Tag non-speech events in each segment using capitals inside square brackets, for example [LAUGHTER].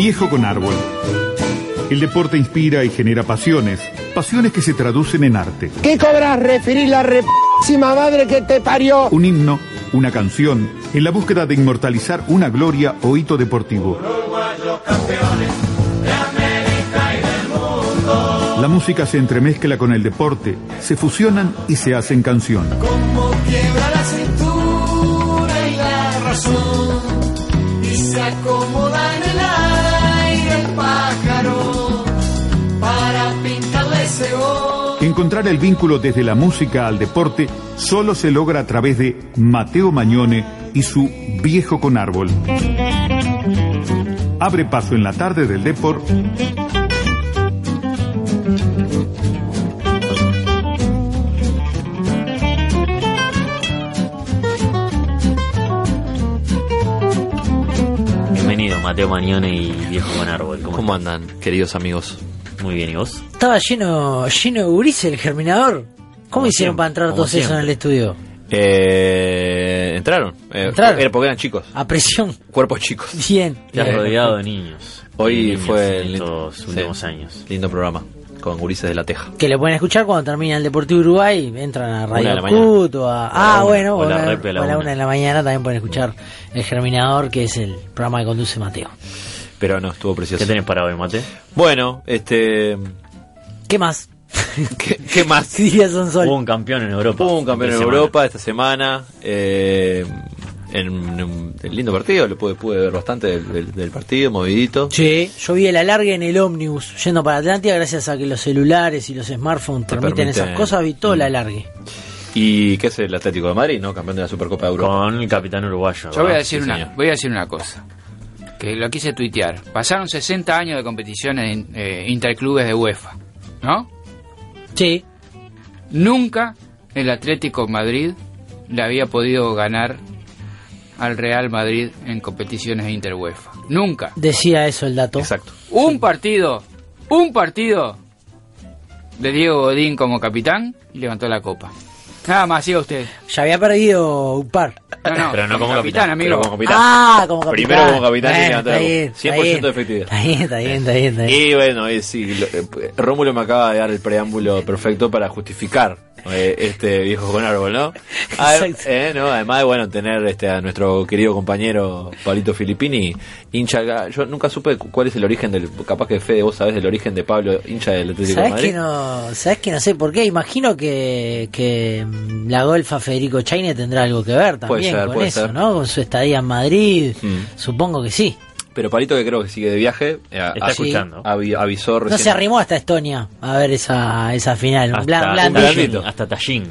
Viejo con árbol. El deporte inspira y genera pasiones, pasiones que se traducen en arte. ¿Qué cobras referir la repísima madre que te parió? Un himno, una canción, en la búsqueda de inmortalizar una gloria o hito deportivo. La música se entremezcla con el deporte, se fusionan y se hacen canción. Como quiebra la cintura y la razón Encontrar el vínculo desde la música al deporte solo se logra a través de Mateo Mañone y su Viejo con Árbol. Abre paso en la tarde del Deport. Bienvenido, Mateo Mañone y Viejo con Árbol. ¿Cómo, ¿Cómo andan, queridos amigos? Muy bien, ¿y vos? Estaba lleno, lleno de gurises el germinador. ¿Cómo Como hicieron siempre, para entrar todos esos en el estudio? Eh, entraron. Eh, Entraron. Era porque eran chicos. A presión. Cuerpos chicos. [LAUGHS] Bien. Te has bien. rodeado de niños. Hoy De niños fue en estos sí, últimos años. Lindo programa. Con gurises de la Teja. Que lo pueden escuchar cuando termina el Deportivo Uruguay. Entran a Radio de la mañana. Cut o a. la Ah, una, bueno, o a la una de la mañana también pueden escuchar El Germinador, que es el programa que conduce Mateo. Pero no, estuvo precioso. ¿Qué tenés para hoy, Mate? Bueno, este. ¿Qué más? [LAUGHS] ¿Qué, qué más? ¿Qué [LAUGHS] diría Sonsol? Hubo un campeón en Europa. Hubo un campeón en semana. Europa esta semana. eh, en un lindo partido. Lo pude, pude ver bastante del, del- del partido, movidito. Sí, yo vi el alargue en el ómnibus yendo para Atlántida gracias a que los celulares y los smartphones Te permiten permiten- esas cosas. Vi todo el alargue. ¿Y qué es el Atlético de Madrid? ¿No? Campeón de la Supercopa de Europa. Con el capitán uruguayo. Yo voy a decir sí, una, señor. voy a decir una cosa que lo quise tuitear. Pasaron 60 años de competiciones eh, interclubes de UEFA, ¿no? Sí, Nunca el Atlético Madrid le había podido ganar al Real Madrid en competiciones inter UEFA. Nunca. decía eso el dato. Exacto. Un partido, un partido de Diego Godín como capitán y levantó la copa. Nada más, siga usted. Ya había perdido un par. No, no, Pero no como capitán, capitán, amigo. Como capitán. Ah, como capitán. Primero como capitán y levantó la está bien, está 100% bien. de efectividad. Está bien, está bien, está bien. Está bien. Y bueno, eh, sí, lo- eh, Rómulo me acaba de dar el preámbulo perfecto para justificar eh, este viejo con árbol, ¿no? Eh, no, además de bueno tener este a nuestro querido compañero Pablito Filippini, hincha, yo nunca supe cu- cuál es el origen del, capaz que Fede vos sabés del origen de Pablo, hincha del Atlético de ¿Sabes Madrid. que no, sabes que no sé por qué? Imagino que, que la golfa Federico Chaine tendrá algo que ver Puede también ser, con puede eso, ser. ¿no? Con su estadía en Madrid. Mm. Supongo que sí. Pero Pablito que creo que sigue de viaje, eh, Está escuchando. avi- avisó No se arrimó hasta Estonia a ver esa, esa final. Un Hasta, blan- hasta Tallín.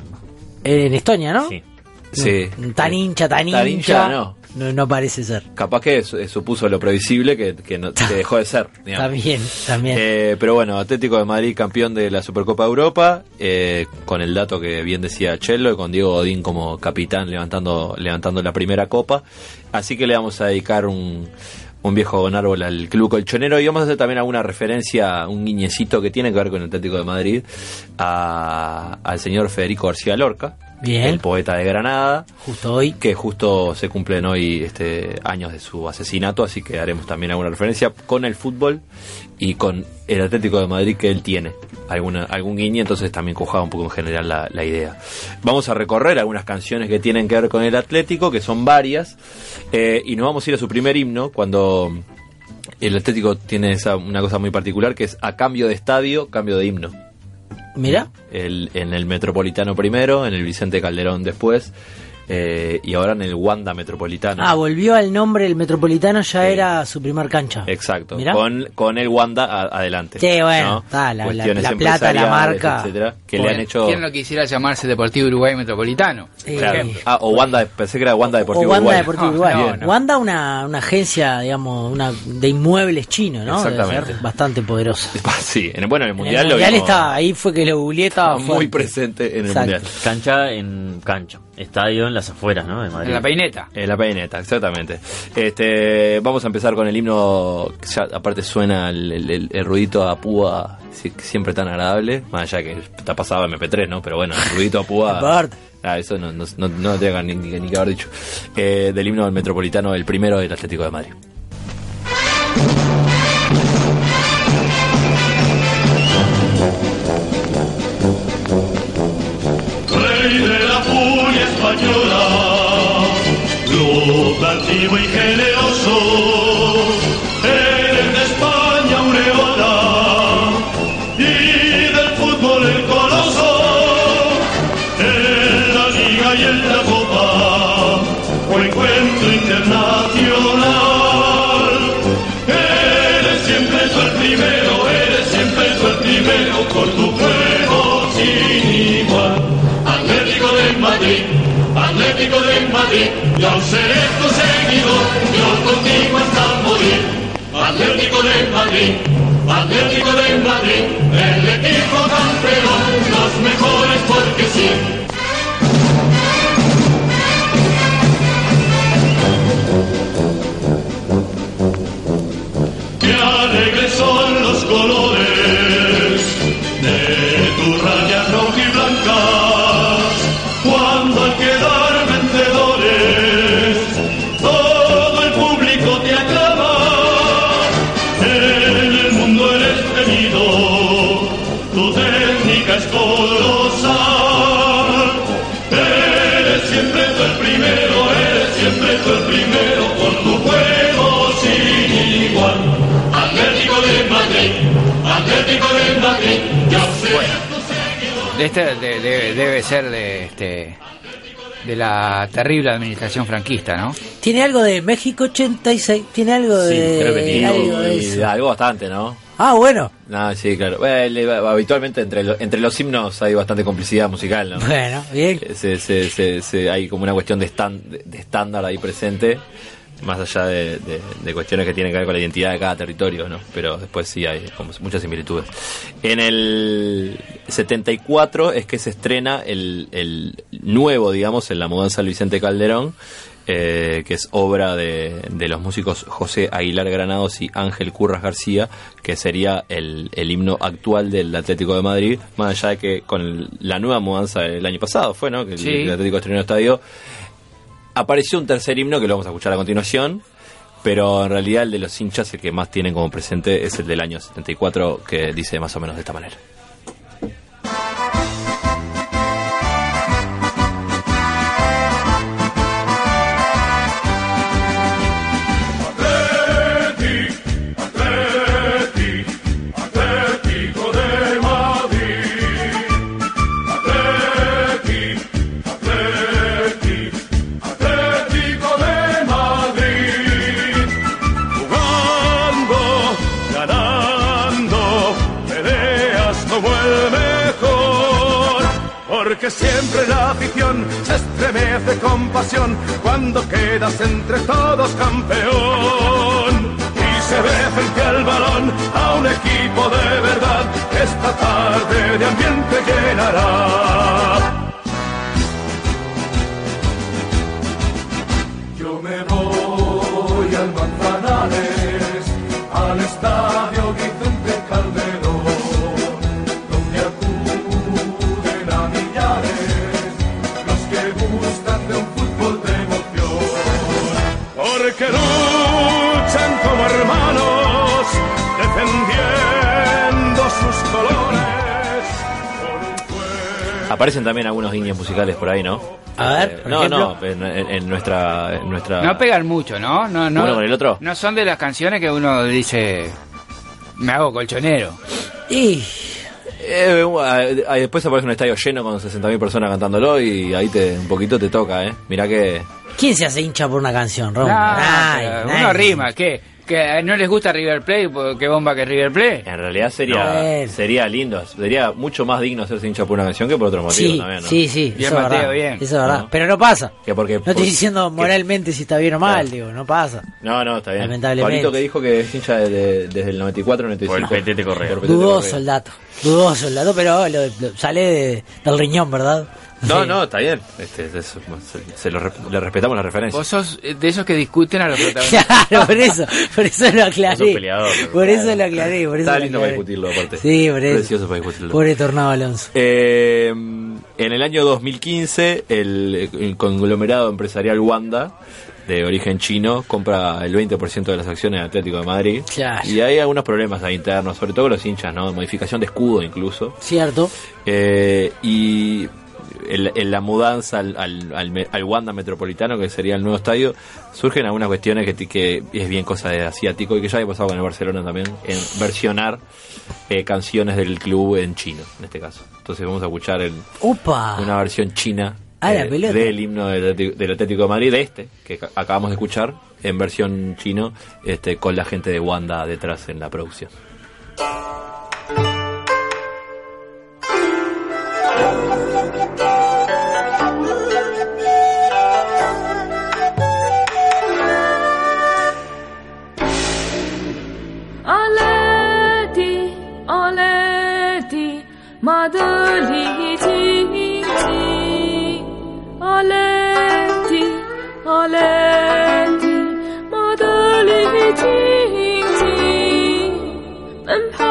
En Estonia, ¿no? Sí. Sí. Tan hincha, tan Tan hincha. no. no. no parece ser. Capaz que su- supuso lo previsible que, que, no- que dejó de ser. [LAUGHS] digamos. También, también. Eh, pero bueno, Atlético de Madrid campeón de la Supercopa de Europa, eh, con el dato que bien decía Chelo, y con Diego Godín como capitán levantando, levantando la primera copa. Así que le vamos a dedicar un, un viejo árbol al club colchonero. Y vamos a hacer también alguna referencia, un guiñecito que tiene que ver con el Atlético de Madrid, a- al señor Federico García Lorca, Bien. el poeta de Granada Justo hoy. que justo se cumplen hoy este años de su asesinato, así que haremos también alguna referencia con el fútbol y con el Atlético de Madrid que él tiene. Alguna, algún guiño, entonces también cojaba un poco en general la, la idea. Vamos a recorrer algunas canciones que tienen que ver con el Atlético, que son varias, eh, y nos vamos a ir a su primer himno cuando el Atlético tiene esa, una cosa muy particular que es a cambio de estadio, cambio de himno Mira. el, en el Metropolitano primero, en el Vicente Calderón después, eh, y ahora en el Wanda Metropolitano. Ah, volvió al nombre el Metropolitano, ya era su primer cancha. Exacto, con, con el Wanda a- adelante. Sí, bueno, ¿no? está, la- la- Cuestiones la plata, la marca. etcétera, que le ¿Quién- han hecho. ¿Quién no quisiera llamarse Deportivo Uruguay Metropolitano? Claro. Ah, o Wanda, pensé que era Wanda o Deportivo Wanda Uruguay. Deportivo No, Uruguay. no, no. Wanda, una, una agencia, digamos, una de inmuebles chino, ¿no? Debe Exactamente. ser bastante poderosa. [LAUGHS] Sí, en, bueno, en el En Mundial el lo Mundial vimos estaba, ahí fue que lo googleé, estaba muy fuerte. presente en el Exacto. Mundial. Cancha en cancha. Estadio en las afueras, ¿no? De Madrid. En la peineta. En la peineta, exactamente. Este, vamos a empezar con el himno, que ya aparte suena el, el- el- el ruidito a púa, siempre tan agradable, más allá que está pasado MP3, ¿no? Pero bueno, el ruidito a púa... [LAUGHS] Aparte. Ah, eso no, no, no, no tengo ni, ni- ni que haber dicho. Eh, del himno del Metropolitano, el primero del Atlético de Madrid. Altivo y generoso, eres de España aureola y del fútbol el coloso, en la liga y en la copa, o encuentro internacional. Eres siempre tú el primero, eres siempre tú el primero por tu juego sin igual. Atlético de Madrid, Atlético de Madrid, yo seré Atlético de Madrid, Atlético de Madrid, el equipo campeón, los mejores porque sí. Este de- de- debe ser de este de la terrible administración franquista, ¿no? Tiene algo de México 86, tiene algo de... creo que tiene algo de eso. algo bastante, ¿no? Ah, bueno. No, sí, claro. Bueno, habitualmente entre, lo- entre los himnos hay bastante complicidad musical, ¿no? Bueno, bien. Eh, se, se, se, se- hay como una cuestión de, de, de estándar ahí presente, más allá de, de- de cuestiones que tienen que ver con la identidad de cada territorio, ¿no? Pero después sí hay como muchas similitudes. En el 74 es que se estrena el, el nuevo, digamos, en la mudanza Vicente Calderón, eh, que es obra de, de los músicos José Aguilar Granados y Ángel Curras García, que sería el, el himno actual del Atlético de Madrid, más allá de que con el- la nueva mudanza del año pasado fue, ¿no? Que el- Sí. el Atlético estrenó estadio. Apareció un tercer himno que lo vamos a escuchar a continuación, pero en realidad el de los hinchas, el que más tienen como presente, es el del año 74, que dice más o menos de esta manera. Se estremece con pasión cuando quedas entre todos campeón y se ve frente al balón a un equipo de verdad que esta tarde de ambiente llenará. Aparecen también algunos guiños musicales por ahí, ¿no? A ver, Eh, por no, ejemplo. no, en, nuestra, en nuestra... No pegan mucho, ¿no? No, no. ¿Uno con el otro? No son de las canciones que uno dice, me hago colchonero. Y Eh, eh, ahí después aparece un estadio lleno con 60.000 personas cantándolo y ahí te un poquito te toca, ¿eh? Mirá que... ¿Quién se hace hincha por una canción, Ron? No, nadie. uno rima, ¿qué? ¿Que no les gusta River Plate? ¿Qué bomba que River Plate? En realidad sería No. sería lindo, sería mucho más digno hacerse hincha por una canción que por otro motivo Sí, también, ¿no? sí, sí, Bien, eso es Mateo, verdad. bien. Eso es verdad. No. Pero no pasa. Que porque, No estoy por- diciendo que- moralmente si está bien o mal, Claro. digo, no pasa. No, no, está bien. Lamentablemente. Pablito que dijo que es hincha de- de- desde el 94 95. Por el Petete Correa. Dudoso el dato. Dudoso el dato, pero lo- lo- sale de- del riñón, ¿verdad? No, Sí. no, está bien. Este, es- es- se, se lo le respetamos la referencia. Vos sos de esos que discuten a los [LAUGHS] protagonistas. Claro, por eso, por eso lo aclaré. peleador, Por claro. eso lo aclaré, por eso Está lindo para discutirlo, aparte. Sí, por eso. Precioso para discutirlo. Pobre Tornado Alonso. Eh, en el año 2015, el, el conglomerado empresarial Wanda, de origen chino, compra el 20% de las acciones del Atlético de Madrid. Claro. Y hay algunos problemas ahí internos, sobre todo con los hinchas, ¿no? Modificación de escudo incluso. Cierto. Eh, y en, en la mudanza al, al, al Wanda Metropolitano, que sería el nuevo estadio, surgen algunas cuestiones que, que es bien cosa de asiático y que ya había pasado con el Barcelona también, en versionar eh, canciones del club en chino, en este caso. Entonces vamos a escuchar el, una versión china eh, del himno del, del Atlético de Madrid, de este, que ca- acabamos de escuchar, en versión chino, este, con la gente de Wanda detrás en la producción. 马德里力气。阿莱蒂，阿莱蒂，马德里竞技，奔跑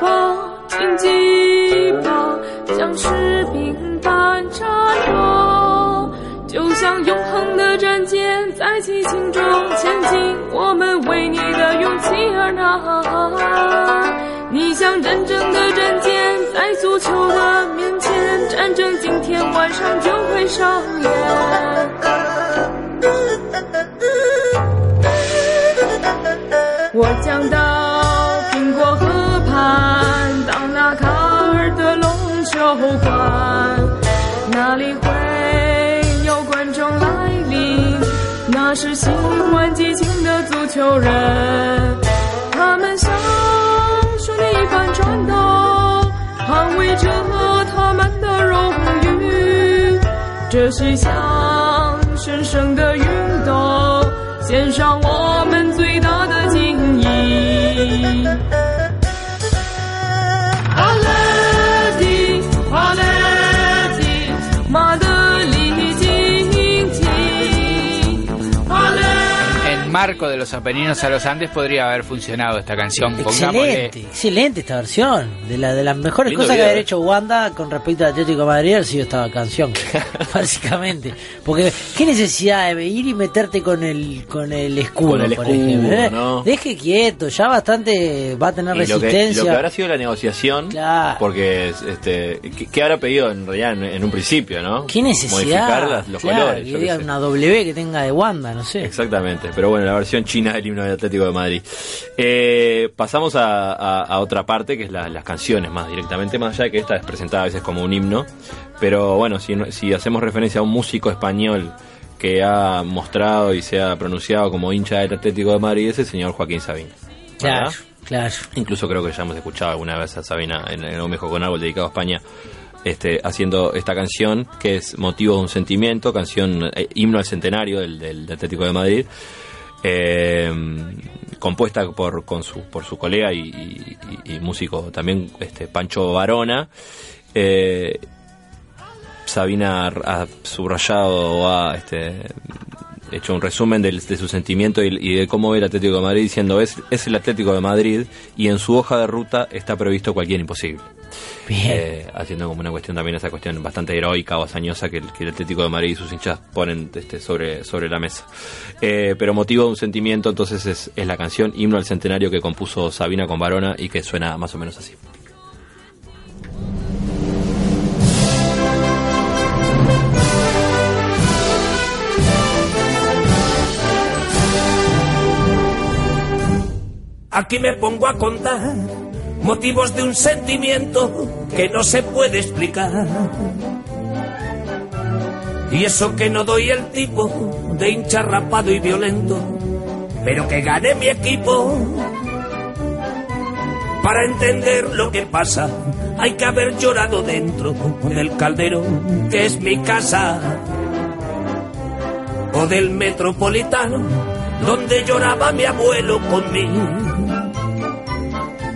吧，竞技吧，像士兵般扎弱，就像永恒的战舰在激情中前进，我们为你的勇气而呐喊。你像真正的战舰在足球的面前，战争今天晚上就会上演。我将到苹果河畔，到那卡尔的龙球馆，那里会有观众来临，那是喜欢激情的足球人，他们捍卫着他们的荣誉。这是向神圣的运动，献上我们最大的敬意。Marco de los Apeninos a los Andes podría haber funcionado esta canción. Excelente, Pongámosle- excelente esta versión. De, la, de las mejores Lindo cosas que haber hecho Wanda con respecto al Atlético de Madrid ha sido esta canción. [LAUGHS] básicamente. Porque, ¿qué necesidad de ir y meterte con el, con el escudo, Con el por ejemplo? eh? ¿no? Deje quieto, ya bastante va a tener Y lo que, resistencia. lo que habrá sido la negociación, Claro. porque este, ¿qué, qué habrá pedido en realidad en, en un principio, no? ¿Qué necesidad? Modificar las- los Claro, colores. que diga una W que tenga de Wanda, no sé. Exactamente, pero bueno, la versión china del himno del Atlético de Madrid. Eh, pasamos a, a- a otra parte, que es la- las canciones más directamente, más allá de que esta es presentada a veces como un himno, pero bueno, si, si hacemos referencia a un músico español que ha mostrado y se ha pronunciado como hincha del Atlético de Madrid, es el señor Joaquín Sabina. Claro, claro. Incluso creo que ya hemos escuchado alguna vez a Sabina en, en Un Mejor con Árbol dedicado a España. Este, haciendo esta canción que es motivo de un sentimiento, canción eh, himno al centenario del, del Atlético de Madrid, eh, compuesta por, con su, por su colega y, músico también este, Pancho Varona. Eh, Sabina ha ha subrayado o ha este, hecho un resumen de, su sentimiento y, y de cómo ve el Atlético de Madrid diciendo es, es el Atlético de Madrid y en su hoja de ruta está previsto cualquier imposible. Bien. Eh, haciendo como una cuestión también esa cuestión bastante heroica o hazañosa que el, que el Atlético de Madrid y sus hinchas ponen este, sobre, sobre la mesa. Eh, pero motivo de un sentimiento entonces es, es la canción Himno al Centenario que compuso Sabina con Varona y que suena más o menos así. Aquí me pongo a contar motivos de un sentimiento que no se puede explicar. Y eso que no doy el tipo de hincha rapado y violento, pero que gane mi equipo. Para entender lo que pasa, hay que haber llorado dentro del caldero que es mi casa. O del metropolitano, donde lloraba mi abuelo conmigo.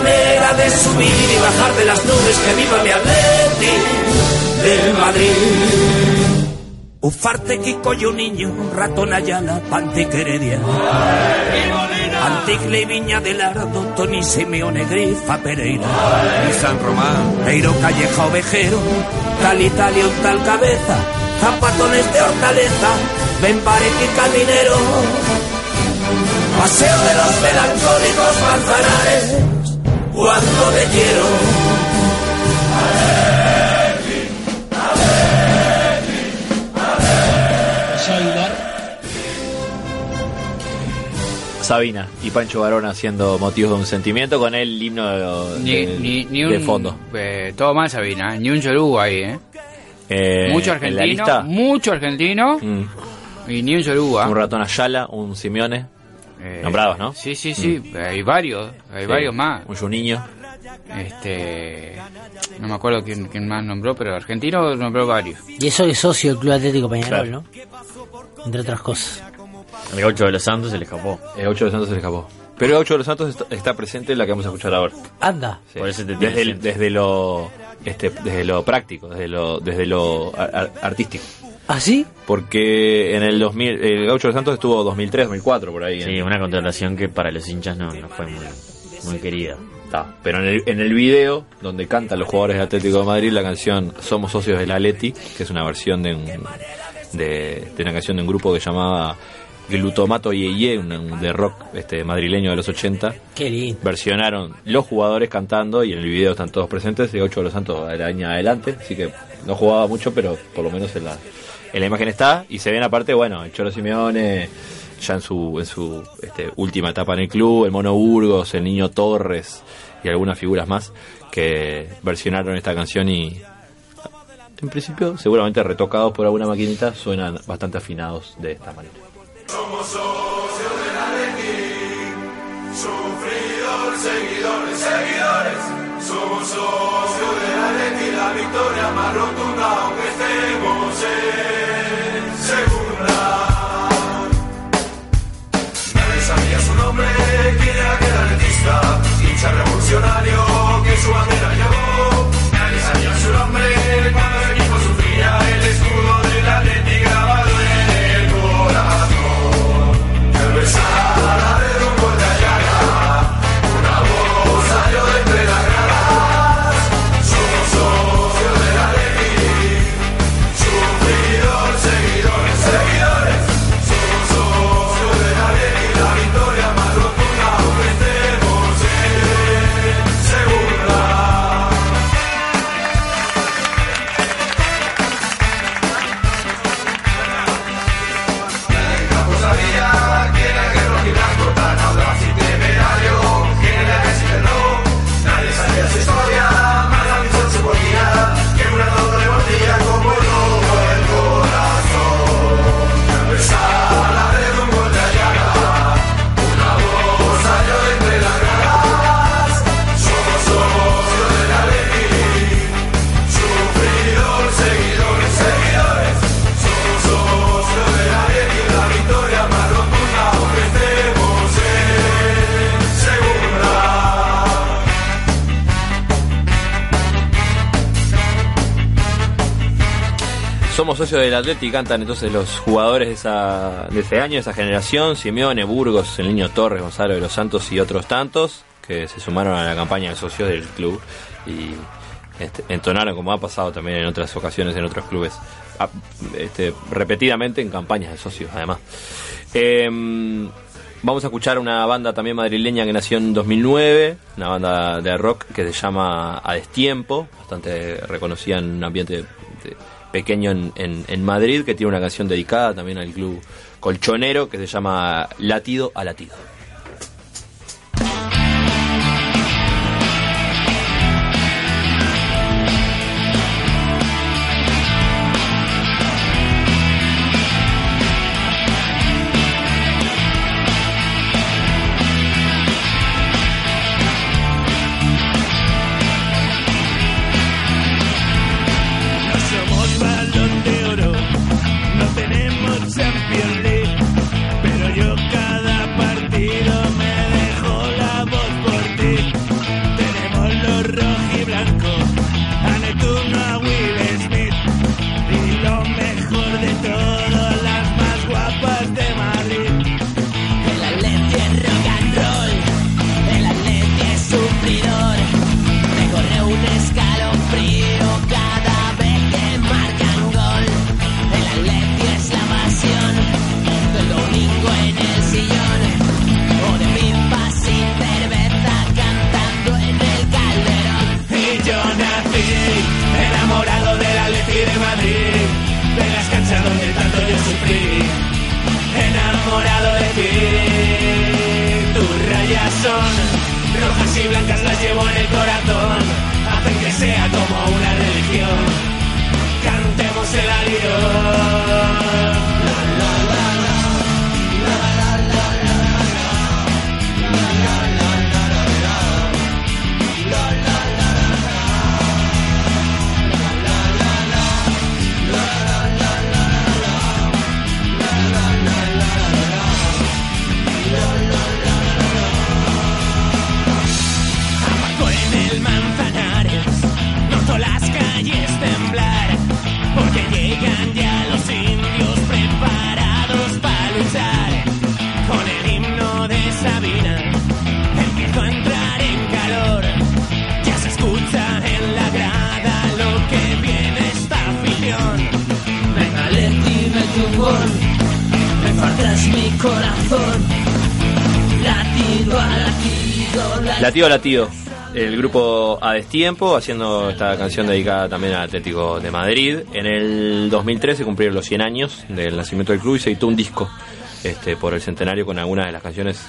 manera de subir y bajar de las nubes, que viva mi Atleti del Madrid. Ufarte, Kiko y un niño, ratón Ayala, Pantiqueredia. Antigle y Viña del Ardo, Tony Simeone, Grifa Pereira. Y San Román. Peiro Calleja Ovejero, tal Italia un tal cabeza, zapatones de hortaleza, Benbarek y Caminero. Paseo de los melancólicos manzanares, cuando te quiero. Sabina y Pancho Varona haciendo motivos de un sentimiento con el himno de, Ni, de- ni, ni de un, fondo. eh, todo mal, Sabina. ¿eh? Ni un yoruba ahí, ¿eh? Eh, mucho en la argentino. lista, Mucho argentino. mm, Y ni un yoruba. un ratón Ayala, un Simeone, Eh, nombrados, ¿no? Sí, sí, sí. Hay varios. Hay Sí, varios más. Un Juninho. Este. No me acuerdo quién, quién más nombró, pero argentino nombró varios. Y eso es socio del Club Atlético Peñarol, Claro. ¿no? Entre otras cosas. El gaucho de los Santos se le escapó. El 8 de los Santos se le escapó. Pero el 8 de los Santos está, está presente en la que vamos a escuchar ahora. Anda. Sí. Por eso te desde, el- desde lo este, desde lo práctico, desde lo desde lo ar- ar- artístico. ¿Ah, sí? Porque en el 2000 el Gaucho de los Santos estuvo 2003, 2004 por ahí. Sí, en- una contratación que para los hinchas no, no fue muy, muy querida. Está. Pero en el, en el video donde cantan los jugadores del Atlético de Madrid la canción Somos socios del Atleti, que es una versión de, un- de, de una canción de un grupo que llamaba Glutomato Yeye, un, un de rock este madrileño de los 80. Qué lindo. Versionaron los jugadores cantando y en el video están todos presentes. Y Ocho de los Santos era año adelante, así que no jugaba mucho, pero por lo menos en la, en la imagen está. Y se ven aparte, bueno, el Cholo Simeone ya en su, este, última etapa en el club, el Mono Burgos, el Niño Torres y algunas figuras más que versionaron esta canción y en principio seguramente retocados por alguna maquinita suenan bastante afinados de esta manera. Somos socios de la Leti, sufridor, seguidores, seguidores. Somos socios la victoria más rotunda, aunque estemos en stop. Somos socios del Atleti, cantan entonces los jugadores de, ese año, de esa generación, Simeone, Burgos, el niño Torres, Gonzalo de los Santos y otros tantos, que se sumaron a la campaña de socios del club y este, entonaron, como ha pasado también en otras ocasiones en otros clubes, este, repetidamente en campañas de socios, además. Em, vamos a escuchar una banda también madrileña que nació en 2009, una banda de rock que se llama A Destiempo, bastante reconocida en un ambiente de- pequeño en, en- en Madrid, que tiene una canción dedicada también al club colchonero que se llama Latido a Latido. Latido, el grupo A Destiempo, haciendo esta canción dedicada también al Atlético de Madrid. En el 2013 cumplieron los 100 años del nacimiento del club y se editó un disco este, por el centenario con algunas de las canciones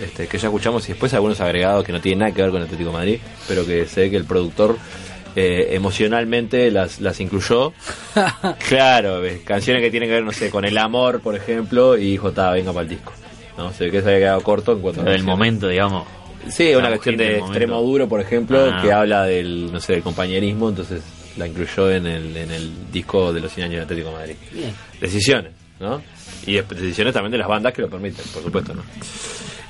este, que ya escuchamos y después algunos agregados que no tienen nada que ver con el Atlético de Madrid, pero que ve que el productor eh, emocionalmente las, las incluyó. [LAUGHS] claro, canciones que tienen que ver, no sé, con el amor, por ejemplo, y J, venga para el disco. ¿no? Se ve que se había quedado corto en cuanto a canciones. momento, digamos. Sí, una mujer de extremo duro, por ejemplo, Ah. que habla del, no sé, del compañerismo, entonces la incluyó en el, en el disco de los 100 años de Atlético de Madrid. Bien. Decisiones, ¿no? Y decisiones también de las bandas que lo permiten, por supuesto, ¿no?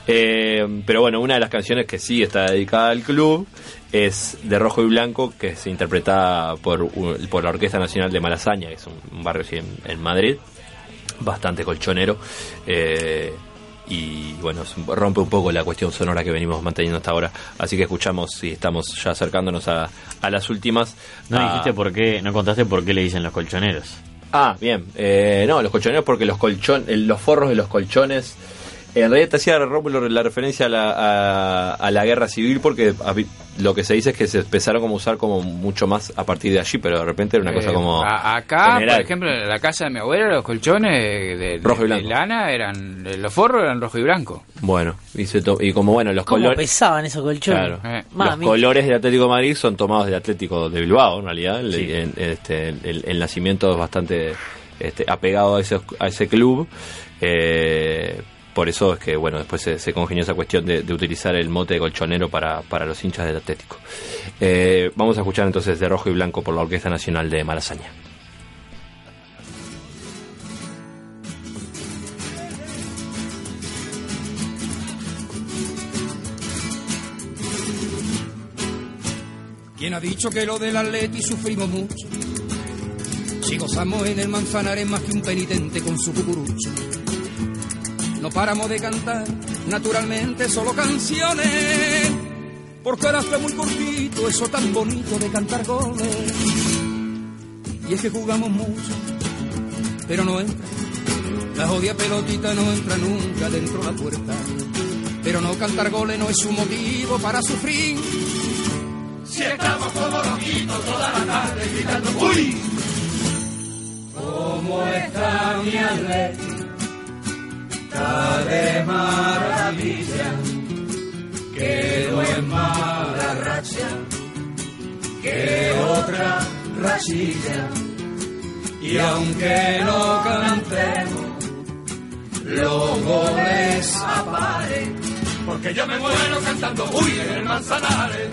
Eh, pero bueno, una de las canciones que sí está dedicada al club es de Rojo y Blanco, que se interpreta por, por la Orquesta Nacional de Malasaña, que es un, un barrio así en, en Madrid, bastante colchonero. eh, y bueno, rompe un poco la cuestión sonora que venimos manteniendo hasta ahora. Así que escuchamos y estamos ya acercándonos a, a las últimas. No Ah, dijiste por qué, no contaste por qué le dicen los colchoneros. Ah, bien. Eh, no, los colchoneros porque los colchon, el- los forros de los colchones. En realidad te hacía Rómulo la referencia a la, a, a la guerra civil porque lo que se dice es que se empezaron como a usar como mucho más a partir de allí, pero de repente era una cosa Eh, como a- acá, general. por ejemplo, en la casa de mi abuela, los colchones de, de- Rojo y de blanco. lana eran. Los forros eran rojo y blanco. Bueno, y, se to- y como bueno, los ¿Cómo colores... pesaban esos colchones? Claro. Eh, Los colores del Atlético de Madrid son tomados del Atlético de Bilbao, en realidad. El, Sí. en- este, el- el nacimiento es bastante este, apegado a ese, a ese club. Eh, por eso es que, bueno, después se, se congenió esa cuestión de, utilizar el mote de colchonero para, para los hinchas del Atlético. Eh, vamos a escuchar entonces de rojo y blanco por la Orquesta Nacional de Malasaña. ¿Quién ha dicho que lo del Atleti sufrimos mucho? Si gozamos en el Manzanares más que un penitente con su cucurucho. No paramos de cantar, naturalmente solo canciones. porque ahora está muy cortito eso tan bonito de cantar goles. Y es que jugamos mucho, pero no entra. La jodida pelotita no entra nunca dentro de la puerta. Pero no cantar goles no es un motivo para sufrir. Si estamos como loquitos toda la tarde gritando ¡Uy! ¿Cómo está mi Atleti? Está de maravilla. Quedó en mala racha. Que otra rachilla. Y aunque no cantemos, los goles aparen. Porque yo me muero cantando ¡Uy! el Manzanares.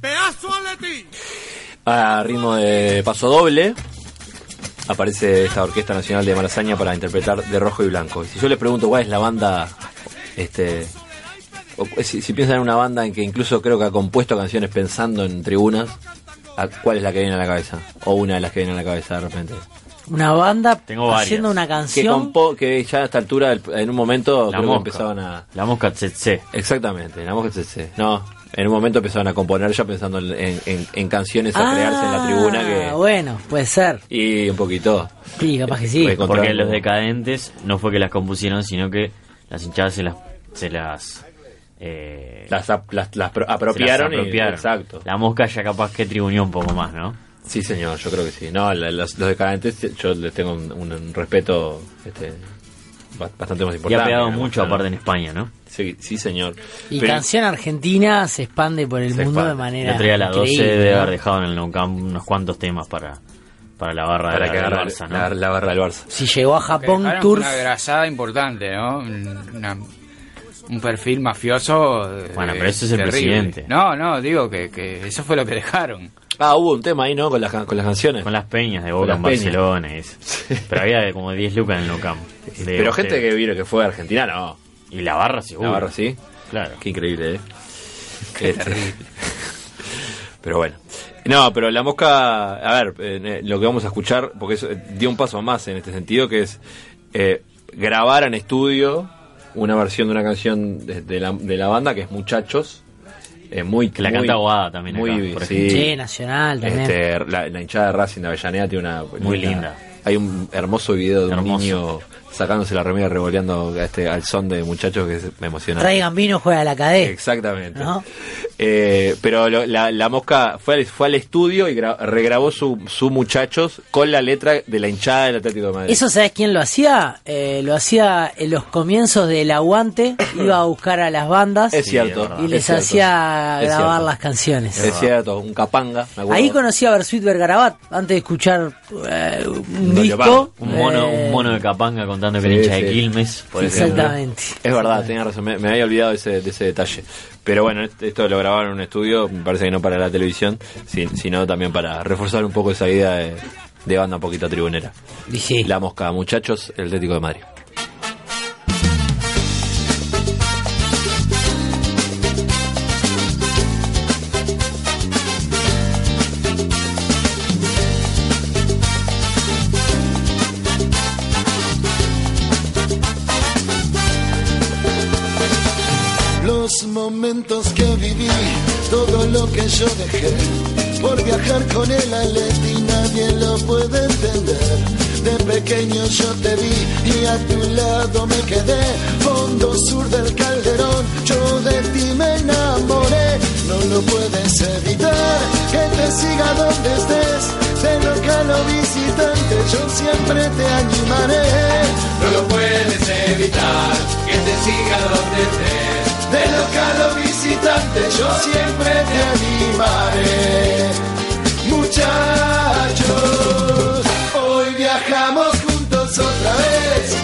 ¡Pedazo Atleti! A ritmo de paso doble, aparece esta Orquesta Nacional de Malasaña para interpretar de rojo y blanco. Y si yo les pregunto cuál es la banda, este, o si, si piensan en una banda en que incluso creo que ha compuesto canciones pensando en tribunas, ¿a ¿cuál es la que viene a la cabeza? O una de las que viene a la cabeza de repente. Una banda Tengo haciendo una Que, canción. compo- que ya a esta altura, en un momento, La creo que empezaban a... La mosca tsetse. Exactamente, la mosca tsetse. No, en un momento empezaron a componer ya pensando en, en- en- en canciones a crearse en la tribuna que... Ah, bueno, puede ser. Y un poquito. Sí, capaz que sí. Encontrar Porque los decadentes no fue que las compusieron, sino que las hinchadas se las, se las, eh, Las, ap- las, las pro- se las apropiaron, y- apropiaron. exacto. La mosca ya capaz que tribunió un poco más, ¿no? Sí, señor, yo creo que sí. No, la- los, los decadentes yo les tengo un, un- un respeto este, ba- bastante más Y importante. ha pegado mucho ¿no? aparte en España, ¿no? Sí, sí, señor. Y Pero- canción argentina se expande por el mundo expande. de manera. otro día la 12 increíble, debe ¿no? haber dejado en el Nou Camp unos cuantos temas para, para la barra para de que la, del Barça, ¿no? la, la barra del Barça. Si llegó a Japón, dejaron Turf. Una grasada importante, ¿no? Una- un perfil mafioso. eh, Bueno, pero ese es el terrible. presidente. No, no, digo que, que eso fue lo que dejaron. Ah, hubo un tema ahí, ¿no? Con las, can- con las canciones. Con las peñas de Boca en peñas. Barcelona. y eso. [LAUGHS] Pero había como 10 lucas en el Nou Camp. de Pero gente que vino, que fue a Argentina, no. Y la barra seguro. La barra sí. Claro. Qué increíble, ¿eh? [LAUGHS] Este, [LAUGHS] pero bueno. No, pero la mosca, a ver, eh, lo que vamos a escuchar, porque eso, eh, dio un paso más en este sentido, que es eh, grabar en estudio una versión de una canción de, de la, de la banda que es Muchachos. eh, muy, la muy- canta Guada también acá, Muy, por sí. Sí, Nacional también. Este, la, la hinchada de Racing de Avellaneda tiene una Muy linda. Hay un hermoso video de un Hermoso. niño sacándose la remera revoleando a este, al son de muchachos que es- me emociona. Traigan vino, juega a la cadena. Exactamente. ¿No? Eh, pero lo- la, la mosca fue al, fue al estudio y gra- regrabó su, su muchachos con la letra de la hinchada del Atlético de Madrid. ¿Eso sabes quién lo hacía? Eh, lo hacía en los comienzos del aguante. [COUGHS] Iba a buscar a las bandas es cierto. y es les cierto. hacía Es grabar cierto. las canciones. Es cierto, un capanga. me acuerdo. Ahí conocí a Bersuit Vergarabat antes de escuchar eh, un disco. Un mono, eh, un mono de Capanga contando que sí, era hincha de. Quilmes. Por ejemplo. Exactamente. Es verdad, tenía razón, me, me había olvidado de ese, de ese detalle. Pero bueno, esto lo grabaron en un estudio, me parece que no para la televisión, si- sino también para reforzar un poco esa idea de, de banda un poquito tribunera. Sí. La mosca, muchachos, el Atlético de Madrid. Yo dejé, por viajar con el Atleti nadie lo puede entender. De pequeño yo te vi y a tu lado me quedé, fondo sur del calderón, yo de ti me enamoré, no lo puedes evitar, que te siga donde estés, de local o visitante, yo siempre te animaré. No lo puedes evitar, que te siga donde estés. Yo siempre te animaré. Muchachos, hoy viajamos juntos otra vez.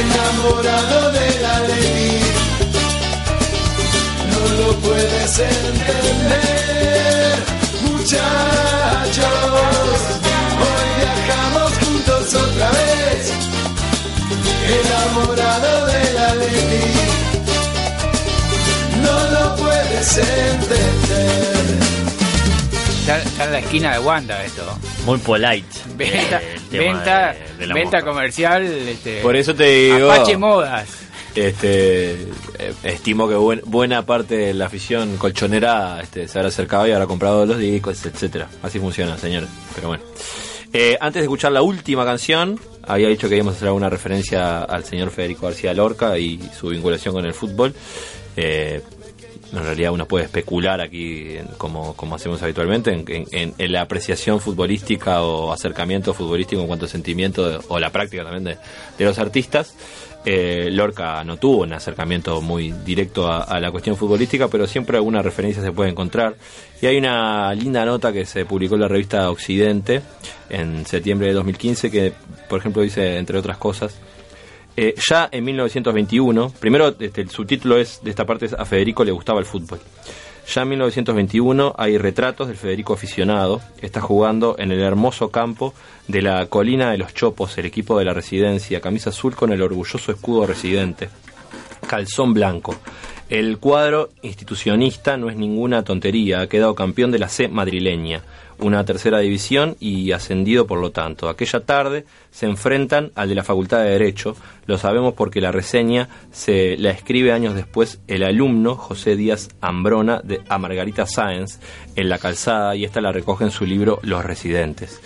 Enamorado de la ley. No lo puedes entender. Muchachos, hoy viajamos juntos otra vez. Enamorado de la ley no lo puedes entender. Está, está en la esquina de Wanda esto. Muy polite. Venta, eh, venta, de- de la venta comercial. Este, Por eso te digo. Apache Modas. Este, eh, estimo que buen- buena parte de la afición colchonera este, se habrá acercado y habrá comprado los discos, etcétera. Así funciona, señores. Pero bueno. Eh, antes de escuchar la última canción, había dicho que íbamos a hacer alguna referencia al señor Federico García Lorca y su vinculación con el fútbol. Eh, en realidad uno puede especular aquí, como, como hacemos habitualmente, en, la apreciación futbolística o acercamiento futbolístico en cuanto a sentimiento o la práctica también de, de los artistas. Eh, Lorca no tuvo un acercamiento muy directo a, a la cuestión futbolística, pero siempre alguna referencia se puede encontrar. Y hay una linda nota que se publicó en la revista Occidente en septiembre de 2015 que, por ejemplo, dice, entre otras cosas, eh, ya en 1921, primero este, el subtítulo es de esta parte es a Federico le gustaba el fútbol. Ya en 1921 hay retratos del Federico aficionado, está jugando en el hermoso campo de la colina de los Chopos, el equipo de la residencia, camisa azul con el orgulloso escudo residente, calzón blanco. El cuadro institucionista no es ninguna tontería, ha quedado campeón de la C madrileña, una tercera división y ascendido por lo tanto. Aquella tarde se enfrentan al de la Facultad de Derecho, lo sabemos porque la reseña se la escribe años después el alumno José Díaz Ambrona de, a Margarita Sáenz en la calzada y esta la recoge en su libro Los Residentes.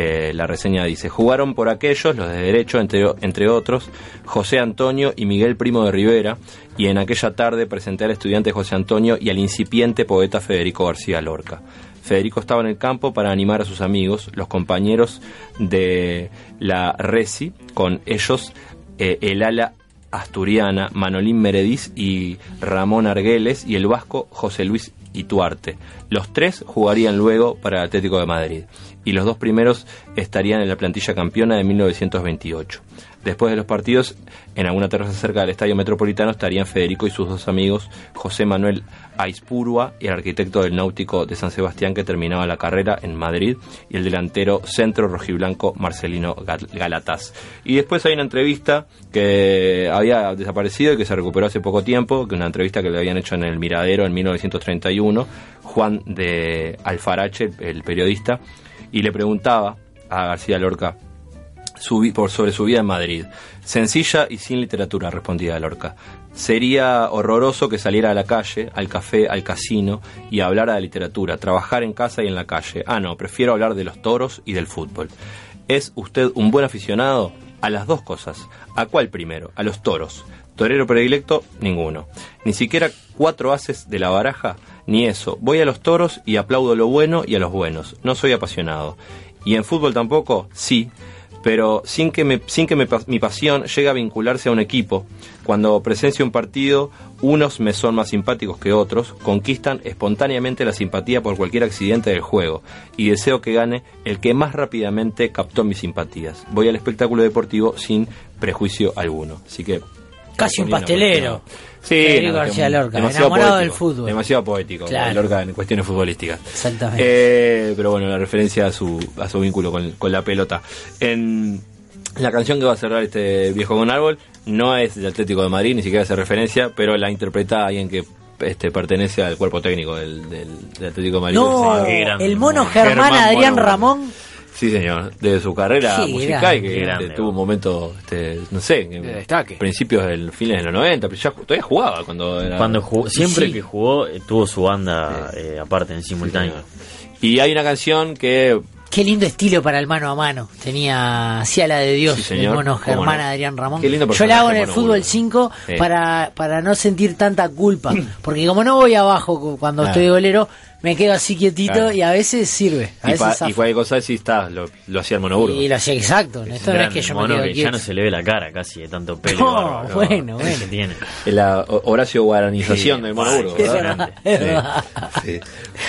Eh, la reseña dice, jugaron por aquellos, los de derecho, entre, entre otros, José Antonio y Miguel Primo de Rivera, y en aquella tarde presenté al estudiante José Antonio y al incipiente poeta Federico García Lorca. Federico estaba en el campo para animar a sus amigos, los compañeros de la Resi, con ellos eh, el ala asturiana Manolín Merediz y Ramón Argueles y el vasco José Luis Ituarte. Los tres jugarían luego para el Atlético de Madrid y los dos primeros estarían en la plantilla campeona de 1928. Después de los partidos, en alguna terraza cerca del Estadio Metropolitano estarían Federico y sus dos amigos, José Manuel Aispurua y el arquitecto del Náutico de San Sebastián que terminaba la carrera en Madrid y el delantero centro rojiblanco Marcelino Gal- Galataz. Y después hay una entrevista que había desaparecido y que se recuperó hace poco tiempo, que una entrevista que le habían hecho en el Miradero en 1931, Juan de Alfarache, el periodista, y le preguntaba a García Lorca sobre su vida en Madrid. Sencilla y sin literatura, respondía Lorca. Sería horroroso que saliera a la calle, al café, al casino y hablara de literatura, trabajar en casa y en la calle. Ah, no, prefiero hablar de los toros y del fútbol. ¿Es usted un buen aficionado? A las dos cosas. ¿A cuál primero? A los toros. Torero predilecto, ninguno. Ni siquiera cuatro haces de la baraja, ni eso. Voy a los toros y aplaudo lo bueno y a los buenos. No soy apasionado. ¿Y en fútbol tampoco? Sí, pero sin que, me, sin que me mi pasión llegue a vincularse a un equipo. Cuando presencio un partido, unos me son más simpáticos que otros, conquistan espontáneamente la simpatía por cualquier accidente del juego, y deseo que gane el que más rápidamente captó mis simpatías. Voy al espectáculo deportivo sin prejuicio alguno. Así que... Casi un pastelero. cuestión- Sí, no, García Lorca, enamorado poético, del fútbol. Demasiado poético, Claro. Lorca en cuestiones futbolísticas. Exactamente. Eh, pero bueno, la referencia a su, a su vínculo con, con la pelota. En la canción que va a cerrar este viejo con árbol no es del Atlético de Madrid, ni siquiera hace referencia, pero la interpreta alguien que este, pertenece al cuerpo técnico del, del- del Atlético de Madrid. No, el mono Germán Adrián. Ramón. Sí, señor, de su carrera musical, grande. que este, grande, tuvo un momento, este, no sé, en De destaque. principios del fines de los 90, pero ya todavía jugaba cuando era... Cuando jugó, siempre Sí. que jugó, eh, tuvo su banda eh, aparte en simultáneo. Y hay una canción que Qué lindo estilo para el mano a mano. Tenía hacía la de Dios, Sí, señor. el mono ¿Cómo Germán no? Adrián Ramón. Qué lindo Yo la hago en el Mono fútbol Burgo. 5 Sí. para, para no sentir tanta culpa. Porque como no voy abajo cu- cuando Claro. estoy golero, me quedo así quietito Claro. y a veces sirve. A y, veces pa- y cualquier cosa sí está, lo, lo hacía el monoburgo. Y lo hacía exacto. Esto no es que yo me mono quedo que ya no se le ve la cara casi de tanto pelo. [LAUGHS] No, bueno, que bueno. tiene. La Horacio Guaranización Sí, del monoburgo. es ¿verdad? verdad, [LAUGHS] es Sí. verdad. Sí.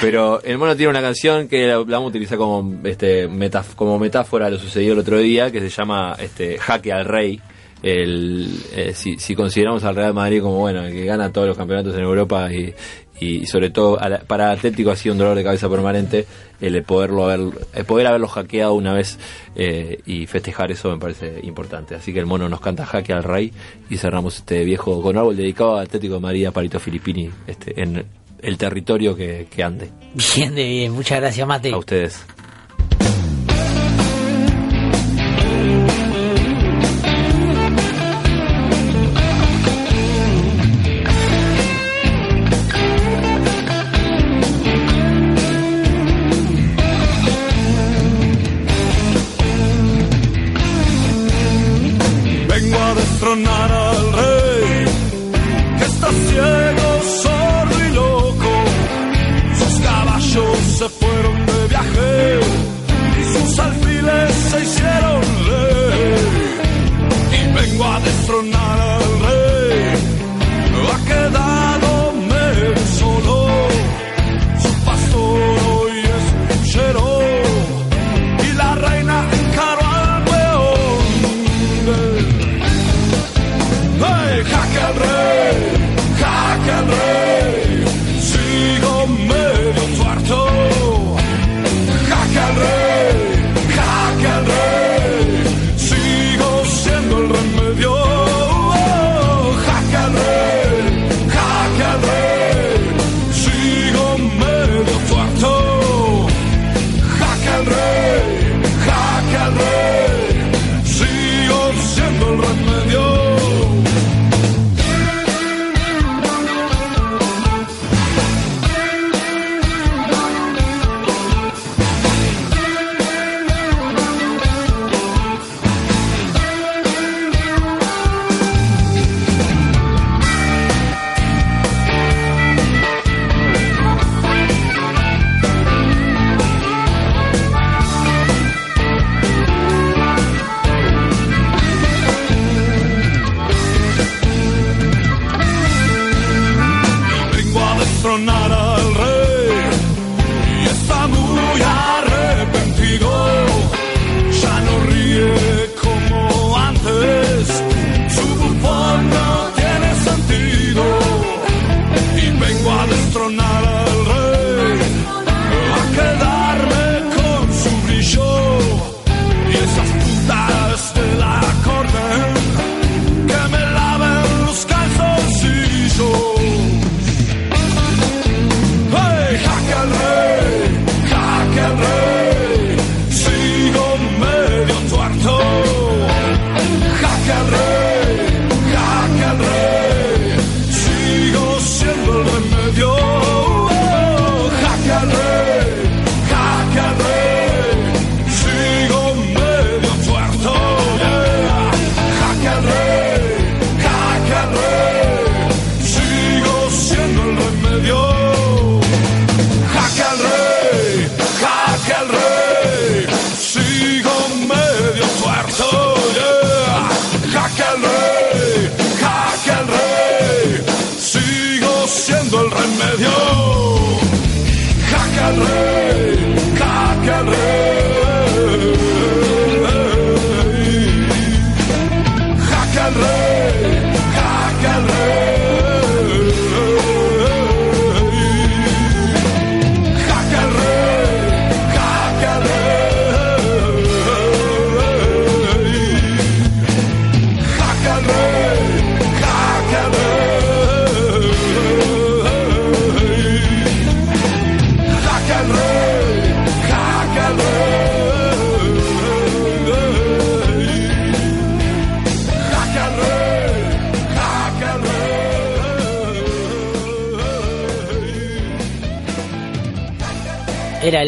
Pero el mono tiene una canción que la, la vamos a utilizar como, este, metaf- como metáfora a lo sucedido el otro día, que se llama este, Jaque al Rey. El, eh, si, si consideramos al Real Madrid como bueno el que gana todos los campeonatos en Europa y, y sobre todo para Atlético ha sido un dolor de cabeza permanente el de poderlo haber el poder haberlo hackeado una vez eh, y festejar eso me parece importante así que el mono nos canta jaque al rey y cerramos este viejo con árbol dedicado a Atlético de María Parito Filippini este en el territorio que, que ande Bien de bien. Muchas gracias, Mate. a ustedes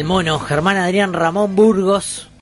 el mono Germán Adrián Ramón Burgos